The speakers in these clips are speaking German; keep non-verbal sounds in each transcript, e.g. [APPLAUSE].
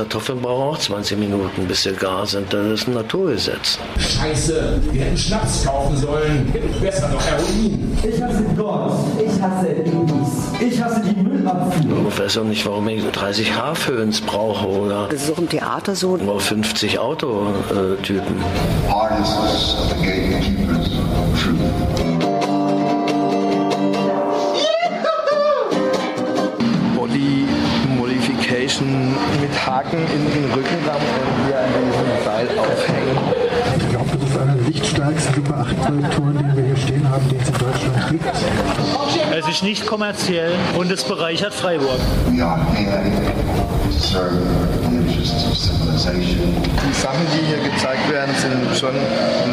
Kartoffeln brauchen auch 20 Minuten, bis sie gar sind. Das ist ein Naturgesetz. Scheiße, wir hätten Schnaps kaufen sollen. Besser noch Heroin. Ich hasse Gott. Ich hasse Babys. Ich hasse die Müllabfuhr. Ich weiß auch nicht, warum ich 30 Haarföhns brauche oder Das ist auch im Theater so. nur 50 Autotypen. Artists are Haken in den Rücken, da wollen wir an diesem Seil aufhängen. Ich glaube, das ist einer der lichtstärksten Super 8 Projektoren, den wir hier stehen haben, den es in Deutschland gibt. Es ist nicht kommerziell und es bereichert Freiburg. Die Sachen, die hier gezeigt werden, sind schon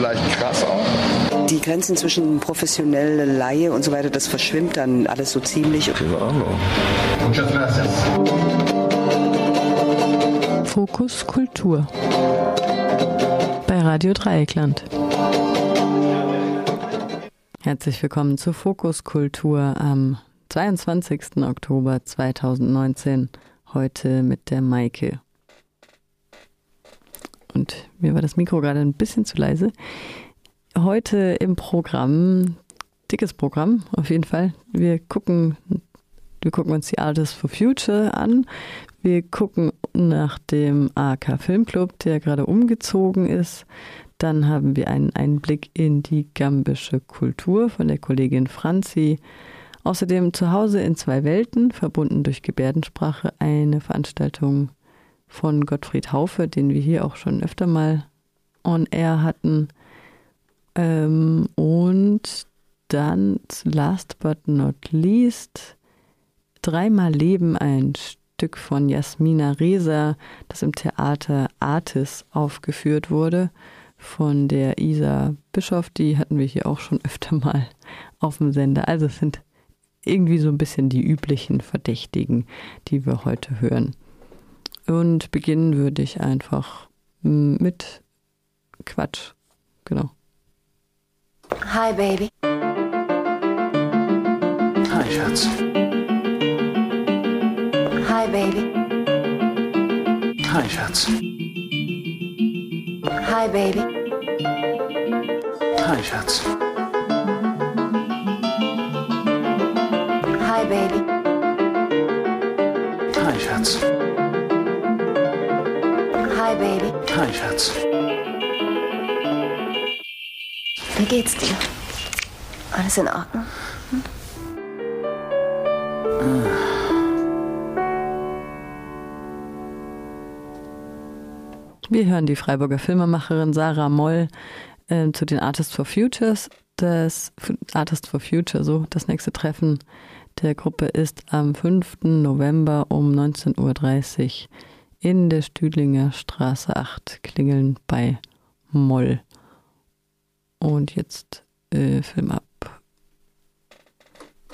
leicht krass auch. Die Grenzen zwischen professionelle Laie und so weiter, das verschwimmt dann alles so ziemlich. Keine Ahnung. Muchas gracias. Fokus Kultur bei Radio Dreieckland. Herzlich willkommen zu Fokus Kultur am 22. Oktober 2019. Heute mit der Maike. Und mir war das Mikro gerade ein bisschen zu leise. Heute im Programm, dickes Programm auf jeden Fall. Wir gucken, wir gucken uns die Artists for Future an. Wir gucken nach dem AK Filmclub, der gerade umgezogen ist. Dann haben wir einen Einblick in die gambische Kultur von der Kollegin Franzi. Außerdem zu Hause in zwei Welten, verbunden durch Gebärdensprache, eine Veranstaltung von Gottfried Haufe, den wir hier auch schon öfter mal on air hatten. Ähm, und dann last but not least dreimal Leben ein Stück von Jasmina Reza, das im Theater Artis aufgeführt wurde von der Isa Bischof. Die hatten wir hier auch schon [LAUGHS] öfter mal auf dem Sender. Also es sind irgendwie so ein bisschen die üblichen Verdächtigen, die wir heute hören. Und beginnen würde ich einfach mit Quatsch. Genau. Hi, Baby. Hi, Schatz. Hi, Schatz. Hi, Baby. Hi, Schatz. Hi, Baby. Hi, Schatz. Hi, Baby. Hi, Schatz. Wie geht's dir? Alles in Ordnung? Wir hören die Freiburger Filmemacherin Sarah Moll äh, zu den Artists for Futures. Das Artists for Future, so das nächste Treffen der Gruppe ist am 5. November um 19.30 Uhr in der Stüdlinger Straße 8 klingeln bei Moll. Und jetzt äh, Film ab.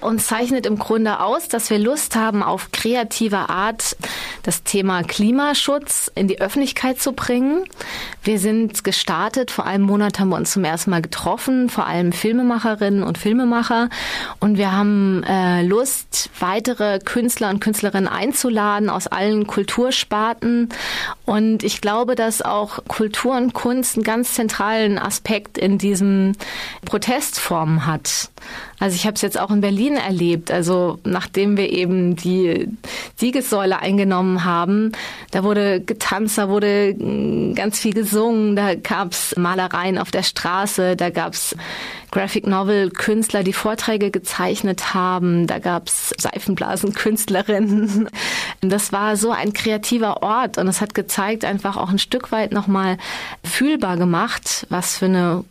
Uns zeichnet im Grunde aus, dass wir Lust haben, auf kreative Art das Thema Klimaschutz in die Öffentlichkeit zu bringen. Wir sind gestartet, vor einem Monat haben wir uns zum ersten Mal getroffen, vor allem Filmemacherinnen und Filmemacher. Und wir haben äh, Lust, weitere Künstler und Künstlerinnen einzuladen aus allen Kultursparten. Und ich glaube, dass auch Kultur und Kunst einen ganz zentralen Aspekt in diesem Protestform hat. Also ich habe es jetzt auch in Berlin erlebt. Also nachdem wir eben die Siegessäule eingenommen haben, da wurde getanzt, da wurde ganz viel gesungen, da gab's Malereien auf der Straße, da gab's Graphic Novel Künstler, die Vorträge gezeichnet haben, da gab's Seifenblasen-Künstlerinnen. [LAUGHS] Das war so ein kreativer Ort und es hat gezeigt, einfach auch ein Stück weit nochmal fühlbar gemacht, was für eine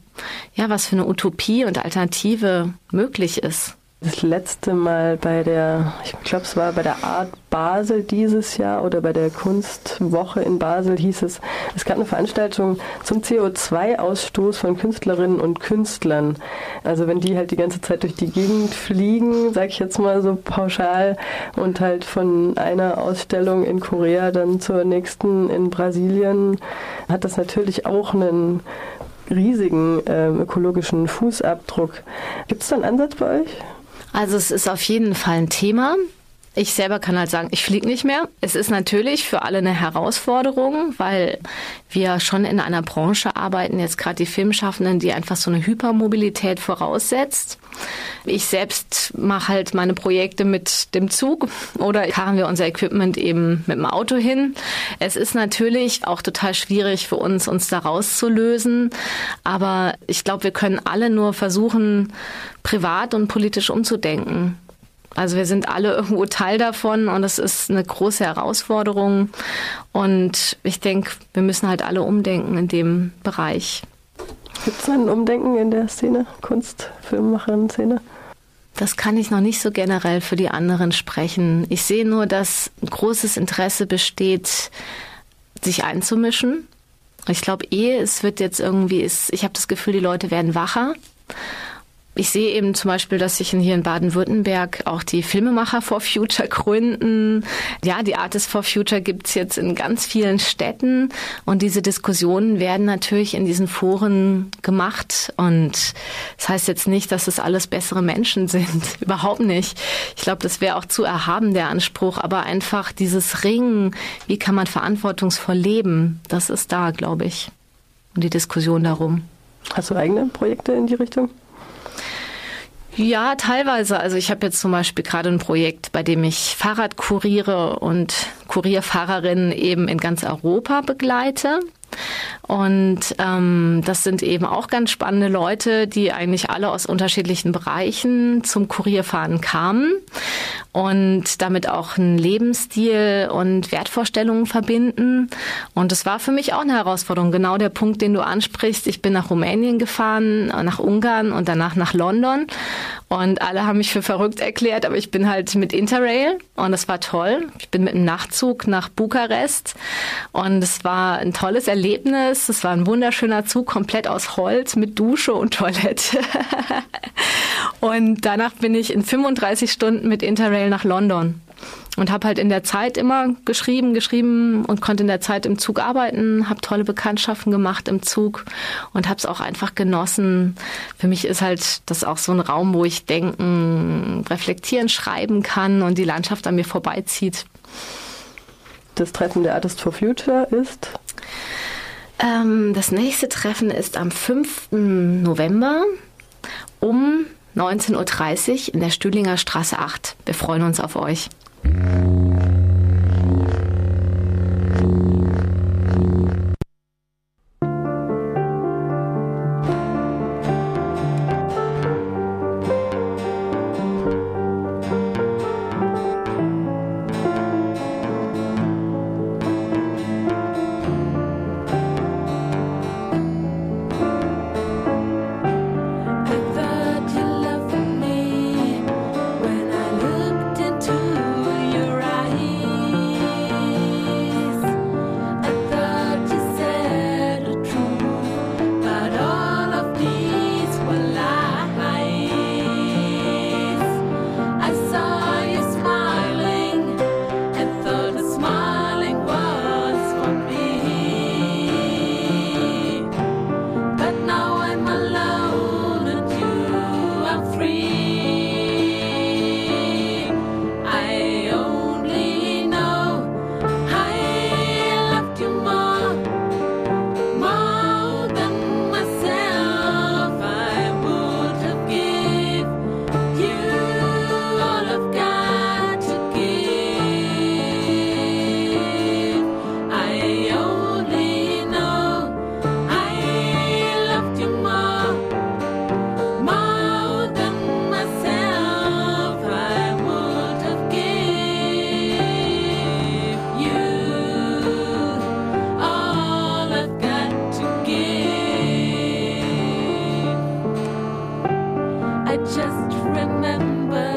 ja, was für eine Utopie und Alternative möglich ist. Das letzte Mal bei der, ich glaube, es war bei der Art Basel dieses Jahr oder bei der Kunstwoche in Basel hieß es, es gab eine Veranstaltung zum CO2-Ausstoß von Künstlerinnen und Künstlern. Also wenn die halt die ganze Zeit durch die Gegend fliegen, sag ich jetzt mal so pauschal, und halt von einer Ausstellung in Korea dann zur nächsten in Brasilien, hat das natürlich auch einen riesigen äh, ökologischen Fußabdruck. Gibt es da einen Ansatz bei euch? Also es ist auf jeden Fall ein Thema. Ich selber kann halt sagen, ich fliege nicht mehr. Es ist natürlich für alle eine Herausforderung, weil wir schon in einer Branche arbeiten, jetzt gerade die Filmschaffenden, die einfach so eine Hypermobilität voraussetzt. Ich selbst mache halt meine Projekte mit dem Zug oder karren wir unser Equipment eben mit dem Auto hin. Es ist natürlich auch total schwierig für uns, uns da rauszulösen. Aber ich glaube, wir können alle nur versuchen, privat und politisch umzudenken. Also wir sind alle [LAUGHS] irgendwo Teil davon und es ist eine große Herausforderung. Und ich denke, wir müssen halt alle umdenken in dem Bereich. Gibt es ein Umdenken in der Szene, Kunst, Filmemacherin-Szene? Das kann ich noch nicht so generell für die anderen sprechen. Ich sehe nur, dass ein großes Interesse besteht, sich einzumischen. Ich glaube eh, es wird jetzt irgendwie, ist, ich habe das Gefühl, die Leute werden wacher ich sehe eben zum Beispiel, dass sich hier in Baden-Württemberg auch die Filmemacher for Future gründen. Ja, die Artists for Future gibt's jetzt in ganz vielen Städten und diese Diskussionen werden natürlich in diesen Foren gemacht. Und das heißt jetzt nicht, dass es alles bessere Menschen sind. [LAUGHS] Überhaupt nicht. Ich glaube, das wäre auch zu erhaben, der Anspruch. Aber einfach dieses Ringen, wie kann man verantwortungsvoll leben, das ist da, glaube ich. Und die Diskussion darum. Hast du eigene Projekte in die Richtung? Ja, teilweise. Also ich habe jetzt zum Beispiel gerade ein Projekt, bei dem ich Fahrrad kuriere und Kurierfahrerinnen eben in ganz Europa begleite. Und ähm, das sind eben auch ganz spannende Leute, die eigentlich alle aus unterschiedlichen Bereichen zum Kurierfahren kamen und damit auch einen Lebensstil und Wertvorstellungen verbinden. Und das war für mich auch eine Herausforderung. Genau der Punkt, den du ansprichst. Ich bin nach Rumänien gefahren, nach Ungarn und danach nach London. Und alle haben mich für verrückt erklärt, aber ich bin halt mit Interrail und das war toll. Ich bin mit einem Nachtzug nach Bukarest und es war ein tolles Erlebnis. Es war ein wunderschöner Zug, komplett aus Holz mit Dusche und Toilette. [LAUGHS] und danach bin ich in 35 Stunden mit Interrail nach London und habe halt in der Zeit immer geschrieben, geschrieben und konnte in der Zeit im Zug arbeiten, habe tolle Bekanntschaften gemacht im Zug und habe es auch einfach genossen. Für mich ist halt das auch so ein Raum, wo ich denken, reflektieren, schreiben kann und die Landschaft an mir vorbeizieht. Das Treffen der Artist for Future ist? Ähm, das nächste Treffen ist am 5. November um 19.30 Uhr in der Stühlinger Straße 8. Wir freuen uns auf euch. I just remember.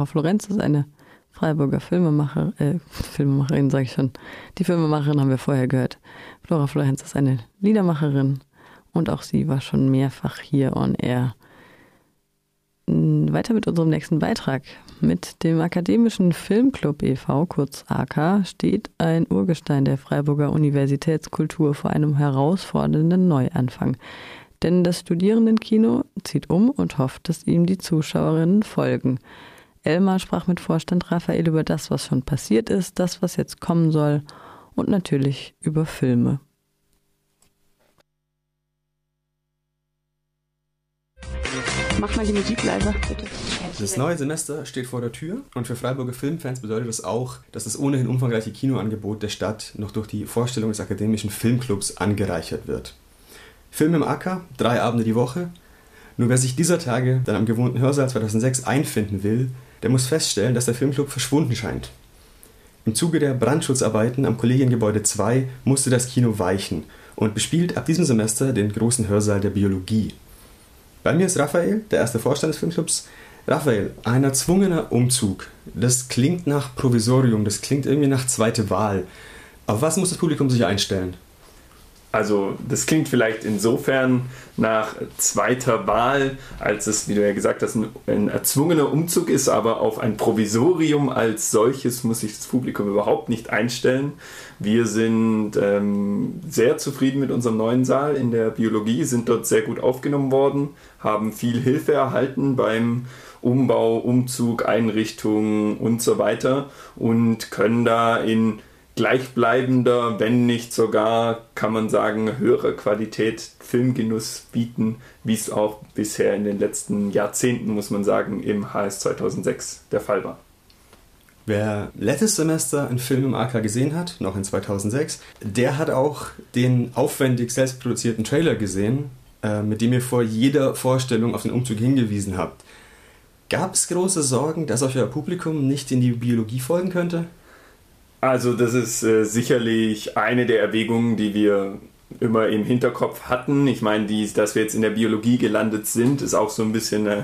Flora Florenz ist eine Freiburger Filmemacher, äh, Filmemacherin, sage ich schon. Die Filmemacherin haben wir vorher gehört. Flora Florenz ist eine Liedermacherin und auch sie war schon mehrfach hier on air. Weiter mit unserem nächsten Beitrag. Mit dem Akademischen Filmclub e.V., kurz AK, steht ein Urgestein der Freiburger Universitätskultur vor einem herausfordernden Neuanfang. Denn das Studierendenkino zieht um und hofft, dass ihm die Zuschauerinnen folgen. Elmar sprach mit Vorstand Raphael über das, was schon passiert ist, das, was jetzt kommen soll und natürlich über Filme. Mach mal die Musik leiser, bitte. Das neue Semester steht vor der Tür und für Freiburger Filmfans bedeutet das auch, dass das ohnehin umfangreiche Kinoangebot der Stadt noch durch die Vorstellung des Akademischen Filmclubs angereichert wird. Film im Acker, drei Abende die Woche. Nur wer sich dieser Tage dann am gewohnten Hörsaal 2006 einfinden will, der muss feststellen, dass der Filmclub verschwunden scheint. Im Zuge der Brandschutzarbeiten am Kollegiengebäude 2 musste das Kino weichen und bespielt ab diesem Semester den großen Hörsaal der Biologie. Bei mir ist Raphael, der erste Vorstand des Filmclubs. Raphael, ein erzwungener Umzug. Das klingt nach Provisorium, das klingt irgendwie nach zweite Wahl. Auf was muss das Publikum sich einstellen? Also das klingt vielleicht insofern nach zweiter Wahl, als es, wie du ja gesagt hast, ein, ein, erzwungener Umzug ist, aber auf ein Provisorium als solches muss sich das Publikum überhaupt nicht einstellen. Wir sind ähm, sehr zufrieden mit unserem neuen Saal in der Biologie, sind dort sehr gut aufgenommen worden, haben viel Hilfe erhalten beim Umbau, Umzug, Einrichtung und so weiter und können da in gleichbleibender, wenn nicht sogar, kann man sagen, höherer Qualität Filmgenuss bieten, wie es auch bisher in den letzten Jahrzehnten, muss man sagen, im HS 2006 der Fall war. Wer letztes Semester einen Film im AK gesehen hat, noch in 2006, der hat auch den aufwendig selbstproduzierten Trailer gesehen, äh, mit dem ihr vor jeder Vorstellung auf den Umzug hingewiesen habt. Gab es große Sorgen, dass euch euer Publikum nicht in die Biologie folgen könnte? Also das ist äh, sicherlich eine der Erwägungen, die wir immer im Hinterkopf hatten. Ich meine, die, dass wir jetzt in der Biologie gelandet sind, ist auch so ein bisschen äh,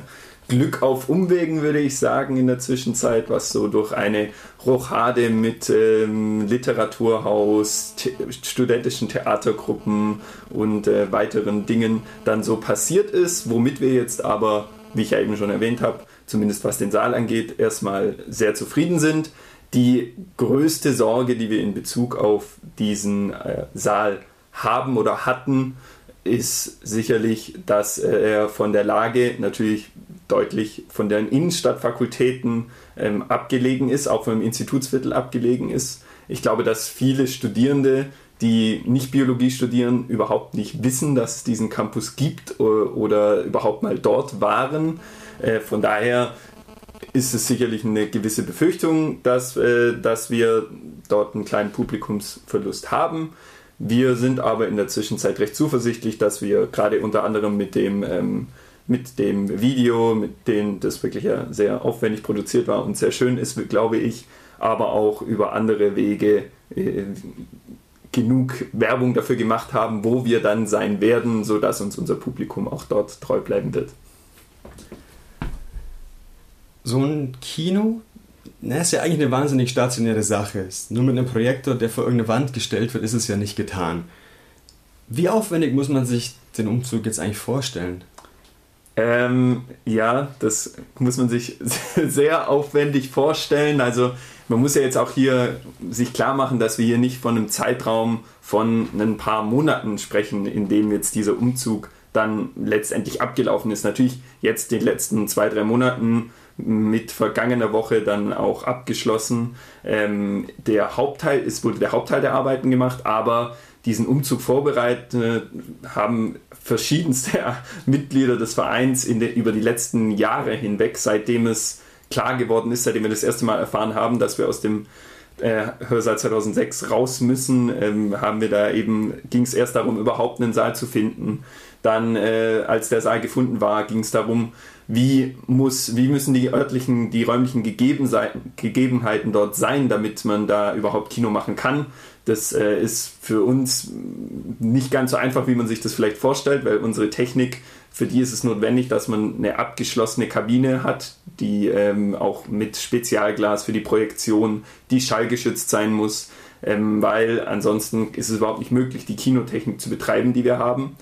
Glück auf Umwegen, würde ich sagen, in der Zwischenzeit, was so durch eine Rochade mit ähm, Literaturhaus, the studentischen Theatergruppen und äh, weiteren Dingen dann so passiert ist, womit wir jetzt aber, wie ich ja eben schon erwähnt habe, zumindest was den Saal angeht, erstmal sehr zufrieden sind. Die größte Sorge, die wir in Bezug auf diesen äh, Saal haben oder hatten, ist sicherlich, dass äh, er von der Lage natürlich deutlich von den Innenstadtfakultäten ähm, abgelegen ist, auch vom Institutsviertel abgelegen ist. Ich glaube, dass viele Studierende, die nicht Biologie studieren, überhaupt nicht wissen, dass es diesen Campus gibt oder, überhaupt mal dort waren. Äh, von daher ist es sicherlich eine gewisse Befürchtung, dass, äh, dass wir dort einen kleinen Publikumsverlust haben. Wir sind aber in der Zwischenzeit recht zuversichtlich, dass wir gerade unter anderem mit dem, ähm, mit dem Video, mit dem das wirklich ja sehr aufwendig produziert war und sehr schön ist, glaube ich, aber auch über andere Wege äh, genug Werbung dafür gemacht haben, wo wir dann sein werden, sodass uns unser Publikum auch dort treu bleiben wird so ein Kino, na, ist ja eigentlich eine wahnsinnig stationäre Sache. Nur mit einem Projektor, der vor irgendeine Wand gestellt wird, ist es ja nicht getan. Wie aufwendig muss man sich den Umzug jetzt eigentlich vorstellen? Ähm, ja, das muss man sich [LAUGHS] sehr aufwendig vorstellen. Also man muss ja jetzt auch hier sich klar machen, dass wir hier nicht von einem Zeitraum von ein paar Monaten sprechen, in dem jetzt dieser Umzug dann letztendlich abgelaufen ist. Natürlich jetzt den letzten zwei, drei Monaten mit vergangener Woche dann auch abgeschlossen. Ähm, der Hauptteil, es wurde der Hauptteil der Arbeiten gemacht, aber diesen Umzug vorbereitet haben verschiedenste [LAUGHS] Mitglieder des Vereins in de, über die letzten Jahre hinweg, seitdem es klar geworden ist, seitdem wir das erste Mal erfahren haben, dass wir aus dem äh, Hörsaal 2006 raus müssen, ähm, haben wir da eben, ging es erst darum, überhaupt einen Saal zu finden. Dann, äh, als der Saal gefunden war, ging es darum, wie, muss, wie müssen die örtlichen, die räumlichen Gegebenheiten dort sein, damit man da überhaupt Kino machen kann. Das äh, ist für uns nicht ganz so einfach, wie man sich das vielleicht vorstellt, weil unsere Technik, für die ist es notwendig, dass man eine abgeschlossene Kabine hat, die ähm, auch mit Spezialglas für die Projektion, die schallgeschützt sein muss, ähm, weil ansonsten ist es überhaupt nicht möglich, die Kinotechnik zu betreiben, die wir haben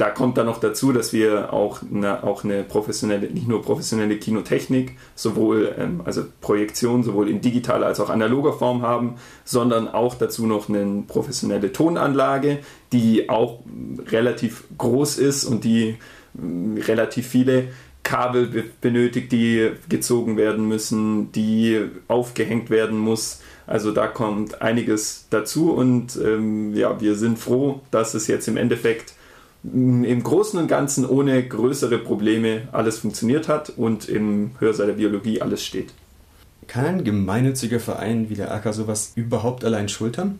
da kommt dann noch dazu, dass wir auch eine, auch eine professionelle, nicht nur professionelle Kinotechnik, sowohl ähm, also Projektion, sowohl in digitaler als auch analoger Form haben, sondern auch dazu noch eine professionelle Tonanlage, die auch relativ groß ist und die äh, relativ viele Kabel be benötigt, die gezogen werden müssen, die aufgehängt werden muss. Also da kommt einiges dazu und ähm, ja, wir sind froh, dass es jetzt im Endeffekt im Großen und Ganzen ohne größere Probleme alles funktioniert hat und im Hörsaal der Biologie alles steht. Kann ein gemeinnütziger Verein wie der AK sowas überhaupt allein schultern?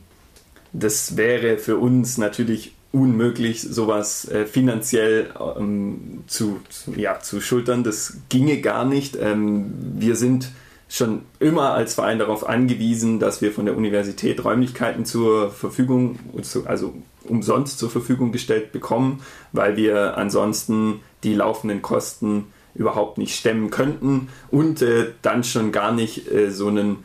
Das wäre für uns natürlich unmöglich, sowas äh, finanziell ähm, zu, zu, ja, zu schultern. Das ginge gar nicht. Ähm, wir sind schon immer als Verein darauf angewiesen, dass wir von der Universität Räumlichkeiten zur Verfügung, also umsonst zur Verfügung gestellt bekommen, weil wir ansonsten die laufenden Kosten überhaupt nicht stemmen könnten und äh, dann schon gar nicht äh, so einen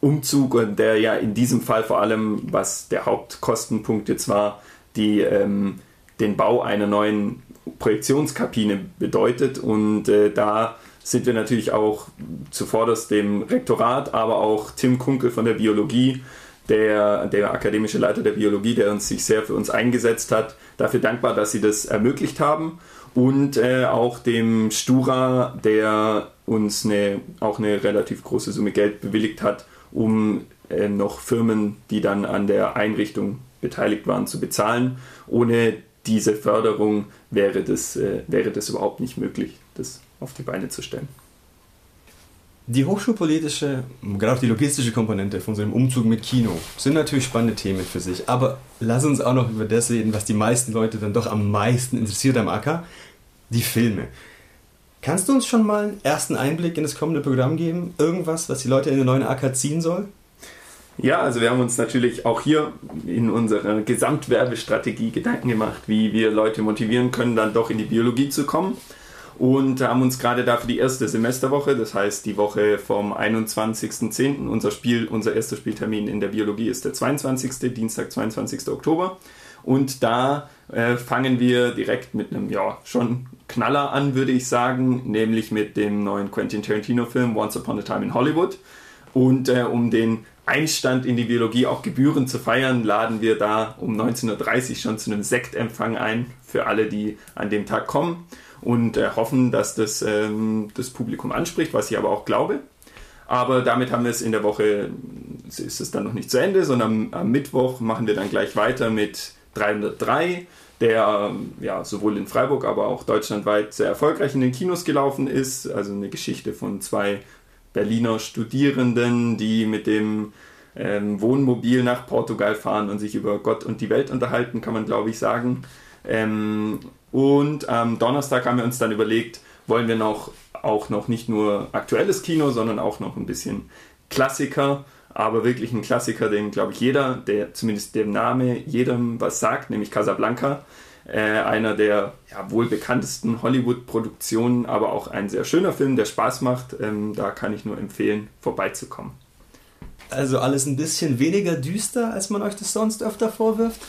Umzug, der ja in diesem Fall vor allem, was der Hauptkostenpunkt jetzt war, die, ähm, den Bau einer neuen Projektionskabine bedeutet und äh, da sind wir natürlich auch zuvorderst dem Rektorat, aber auch Tim Kunkel von der Biologie der, der akademische Leiter der Biologie, der uns sich sehr für uns eingesetzt hat, dafür dankbar, dass sie das ermöglicht haben. Und äh, auch dem Stura, der uns eine, auch eine relativ große Summe Geld bewilligt hat, um äh, noch Firmen, die dann an der Einrichtung beteiligt waren, zu bezahlen. Ohne diese Förderung wäre das, äh, wäre das überhaupt nicht möglich, das auf die Beine zu stellen. Die hochschulpolitische, gerade auch die logistische Komponente von unserem Umzug mit Kino sind natürlich spannende Themen für sich. Aber lass uns auch noch über das reden, was die meisten Leute dann doch am meisten interessiert am Acker, die Filme. Kannst du uns schon mal einen ersten Einblick in das kommende Programm geben? Irgendwas, was die Leute in den neuen Acker ziehen soll? Ja, also wir haben uns natürlich auch hier in unserer Gesamtwerbestrategie Gedanken gemacht, wie wir Leute motivieren können, dann doch in die Biologie zu kommen und haben uns gerade dafür die erste Semesterwoche, das heißt die Woche vom 21.10., unser Spiel, unser erster Spieltermin in der Biologie ist der 22., Dienstag, 22. Oktober. Und da äh, fangen wir direkt mit einem, ja, schon Knaller an, würde ich sagen, nämlich mit dem neuen Quentin Tarantino-Film Once Upon a Time in Hollywood. Und äh, um den Einstand in die Biologie auch gebührend zu feiern, laden wir da um 19.30 Uhr schon zu einem Sektempfang ein für alle, die an dem Tag kommen und äh, hoffen, dass das ähm, das Publikum anspricht, was ich aber auch glaube. Aber damit haben wir es in der Woche, ist es dann noch nicht zu Ende, sondern am, am Mittwoch machen wir dann gleich weiter mit 303, der ja, sowohl in Freiburg, aber auch deutschlandweit sehr erfolgreich in den Kinos gelaufen ist. Also eine Geschichte von zwei Berliner Studierenden, die mit dem ähm, Wohnmobil nach Portugal fahren und sich über Gott und die Welt unterhalten, kann man glaube ich sagen. Ähm, und am Donnerstag haben wir uns dann überlegt, wollen wir noch auch noch nicht nur aktuelles Kino, sondern auch noch ein bisschen Klassiker, aber wirklich ein Klassiker, den glaube ich jeder, der zumindest dem Name jedem was sagt, nämlich Casablanca. Äh, einer der ja, wohl bekanntesten Hollywood-Produktionen, aber auch ein sehr schöner Film, der Spaß macht. Ähm, da kann ich nur empfehlen, vorbeizukommen. Also alles ein bisschen weniger düster, als man euch das sonst öfter vorwirft?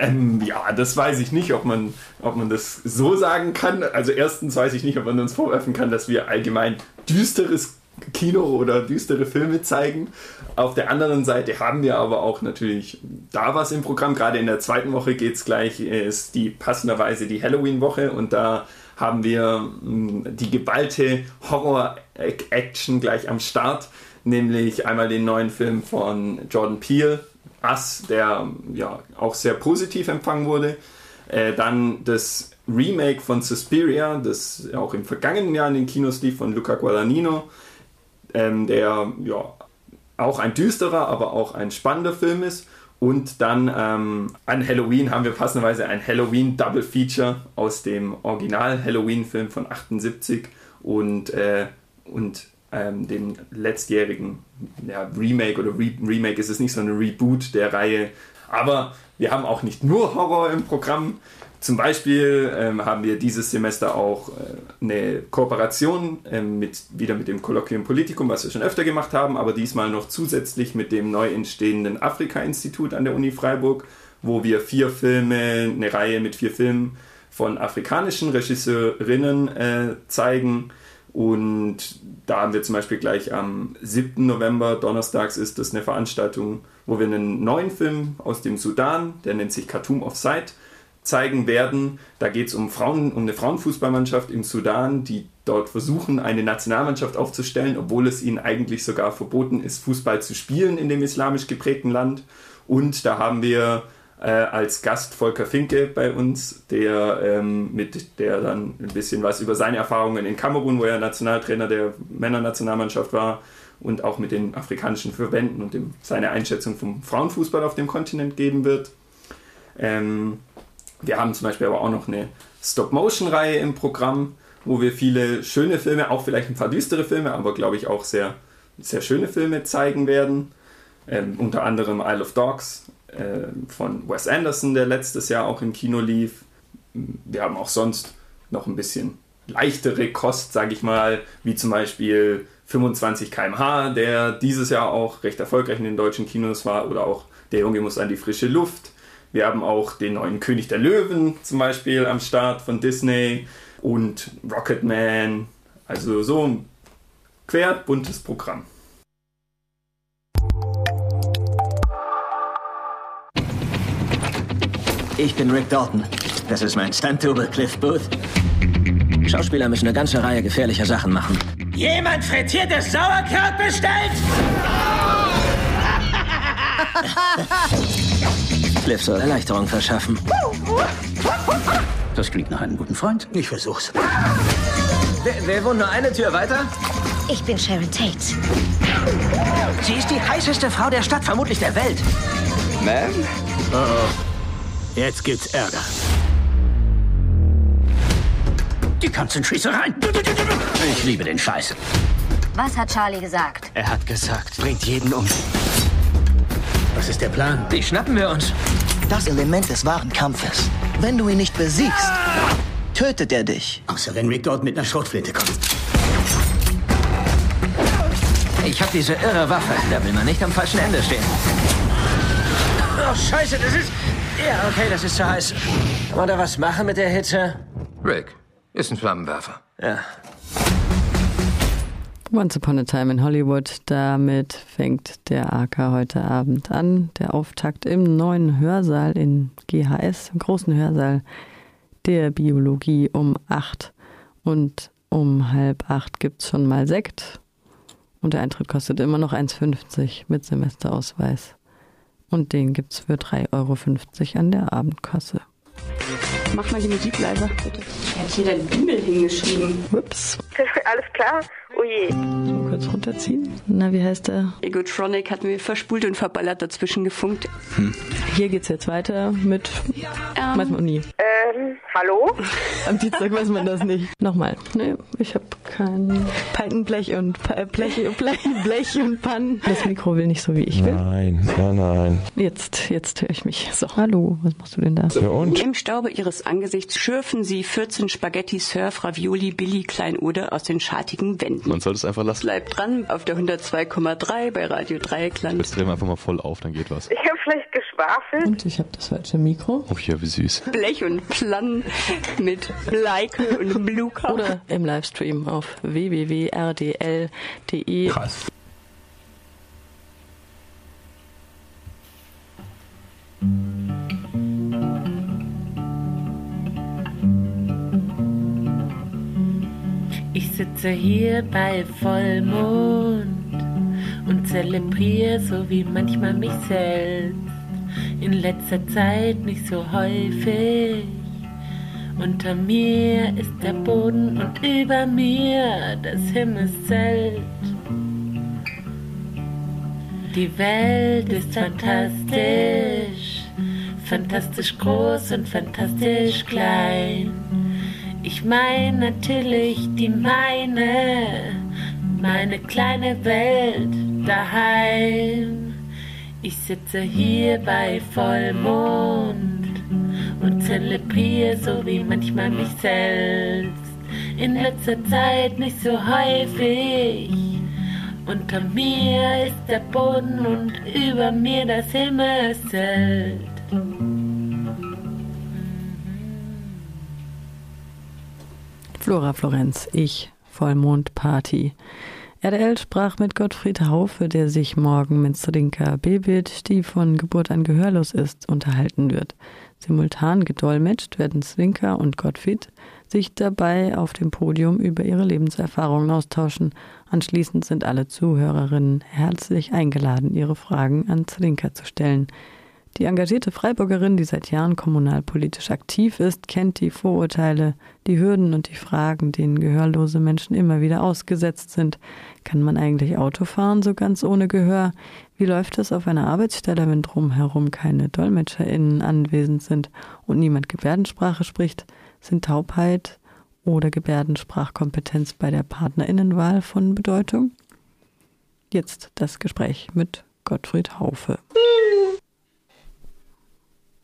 Ähm, ja, das weiß ich nicht, ob man, ob man das so sagen kann. Also erstens weiß ich nicht, ob man uns vorwerfen kann, dass wir allgemein düsteres Kino oder düstere Filme zeigen. Auf der anderen Seite haben wir aber auch natürlich da was im Programm. Gerade in der zweiten Woche geht es gleich, ist die passenderweise die Halloween-Woche und da haben wir hm, die geballte Horror-Action gleich am Start, nämlich einmal den neuen Film von Jordan Peele, Us, der ja auch sehr positiv empfangen wurde. Äh, dann das Remake von Suspiria, das auch im vergangenen Jahr in den Kinos lief, von Luca Guadagnino, ähm, der ja auch ein düsterer, aber auch ein spannender Film ist. Und dann ähm, an Halloween haben wir passenderweise ein Halloween Double Feature aus dem Original Halloween-Film von 78 und, äh, und ähm, dem letztjährigen ja, Remake oder Re Remake ist es nicht, sondern Reboot der Reihe. Aber wir haben auch nicht nur Horror im Programm. Zum Beispiel ähm, haben wir dieses Semester auch äh, eine Kooperation ähm, mit, wieder mit dem Kolloquium Politikum, was wir schon öfter gemacht haben, aber diesmal noch zusätzlich mit dem neu entstehenden Afrika-Institut an der Uni Freiburg, wo wir vier Filme, eine Reihe mit vier Filmen von afrikanischen Regisseurinnen äh, zeigen. Und da haben wir zum Beispiel gleich am 7. November, donnerstags, ist das eine Veranstaltung, wo wir einen neuen Film aus dem Sudan, der nennt sich Khartoum of Sight, zeigen werden. Da geht es um, Frauen, um eine Frauenfußballmannschaft im Sudan, die dort versuchen, eine Nationalmannschaft aufzustellen, obwohl es ihnen eigentlich sogar verboten ist, Fußball zu spielen in dem islamisch geprägten Land. Und da haben wir äh, als Gast Volker Finke bei uns, der ähm, mit der dann ein bisschen was über seine Erfahrungen in Kamerun, wo er Nationaltrainer der Männernationalmannschaft war, und auch mit den afrikanischen Verbänden und dem, seine Einschätzung vom Frauenfußball auf dem Kontinent geben wird. Ähm, wir haben zum Beispiel aber auch noch eine Stop-Motion-Reihe im Programm, wo wir viele schöne Filme, auch vielleicht ein paar düstere Filme, aber glaube ich auch sehr, sehr schöne Filme zeigen werden. Ähm, unter anderem Isle of Dogs äh, von Wes Anderson, der letztes Jahr auch im Kino lief. Wir haben auch sonst noch ein bisschen leichtere Kost, sage ich mal, wie zum Beispiel 25 km/h, der dieses Jahr auch recht erfolgreich in den deutschen Kinos war, oder auch Der Junge muss an die frische Luft. Wir haben auch den neuen König der Löwen zum Beispiel am Start von Disney und Rocketman. Also so ein quer buntes Programm. Ich bin Rick Dalton. Das ist mein Stunt-Double Cliff Booth. Schauspieler müssen eine ganze Reihe gefährlicher Sachen machen. Jemand frittiertes Sauerkraut bestellt? [LAUGHS] Cliff soll Erleichterung verschaffen. Das klingt nach einem guten Freund. Ich versuch's. Wer, wer wohnt nur eine Tür weiter? Ich bin Sharon Tate. Sie ist die heißeste Frau der Stadt, vermutlich der Welt. Ma'am? Oh oh. Jetzt gibt's Ärger. Die Konzentrießereien. Ich liebe den Scheiß. Was hat Charlie gesagt? Er hat gesagt, bringt jeden um. Was ist der Plan? Die schnappen wir uns. Das Element des wahren Kampfes. Wenn du ihn nicht besiegst, tötet er dich. Außer wenn Rick dort mit einer Schrotflinte kommt. Ich hab diese irre Waffe. Da will man nicht am falschen Ende stehen. Oh, scheiße, das ist... Ja, okay, das ist zu heiß. Oder was machen mit der Hitze? Rick, ist ein Flammenwerfer. Ja. Once Upon a Time in Hollywood. Damit fängt der AK heute Abend an. Der Auftakt im neuen Hörsaal in GHS, im großen Hörsaal der Biologie um acht. Und um halb acht gibt es schon mal Sekt. Und der Eintritt kostet immer noch 1,50 mit Semesterausweis. Und den gibt es für 3,50 Euro an der Abendkasse. Mach mal die Musik leiser, bitte. Er hat hier dein Bimmel hingeschrieben. Ups. [LAUGHS] Alles klar? Oh je. So kurz runterziehen. Na, wie heißt der? Egotronic hat mir verspult und verballert dazwischen gefunkt. Hm. Hier geht's jetzt weiter mit. Ähm, weiß man nie. Ähm, hallo? [LAUGHS] Am Dienstag weiß man das nicht. Nochmal. Nee, ich habe kein Palkenblech und pa Blech, [LAUGHS] Blech, Blech und Pannen. Das Mikro will nicht so, wie ich will. Nein, nein, nein. Jetzt, jetzt höre ich mich. So, hallo, was machst du denn da? Ja, und? Im Staube ihres Angesichts schürfen sie 14 Spaghetti Surf Ravioli Billy Kleinode aus den schartigen Wänden. Man sollte es einfach lassen. Bleibt dran auf der 102,3 bei Radio Dreieckland. Jetzt drehen wir einfach mal voll auf, dann geht was. Ich habe vielleicht geschwafelt. Und ich habe das falsche Mikro. Oh ja, wie süß. Blech und Plan mit Like und Bluka. Oder im Livestream auf www.rdl.de. Krass. Ich sitze hier bei Vollmond und zelebriere so wie manchmal mich selbst. In letzter Zeit nicht so häufig. Unter mir ist der Boden und über mir das Himmelszelt. Die Welt ist fantastisch, fantastisch groß und fantastisch klein. Ich meine natürlich die meine, meine kleine Welt daheim. Ich sitze hier bei Vollmond und zelebriere so wie manchmal mich selbst. In letzter Zeit nicht so häufig. Unter mir ist der Boden und über mir das Himmelszelt. Flora Florenz, ich, Vollmondparty. RDL sprach mit Gottfried Haufe, der sich morgen mit Srinka Bebic, die von Geburt an gehörlos ist, unterhalten wird. Simultan gedolmetscht werden Srinka und Gottfried sich dabei auf dem Podium über ihre Lebenserfahrungen austauschen. Anschließend sind alle Zuhörerinnen herzlich eingeladen, ihre Fragen an Srinka zu stellen. Die engagierte Freiburgerin, die seit Jahren kommunalpolitisch aktiv ist, kennt die Vorurteile, die Hürden und die Fragen, denen gehörlose Menschen immer wieder ausgesetzt sind. Kann man eigentlich Auto fahren, so ganz ohne Gehör? Wie läuft es auf einer Arbeitsstelle, wenn drumherum keine DolmetscherInnen anwesend sind und niemand Gebärdensprache spricht? Sind Taubheit oder Gebärdensprachkompetenz bei der PartnerInnenwahl von Bedeutung? Jetzt das Gespräch mit Gottfried Haufe.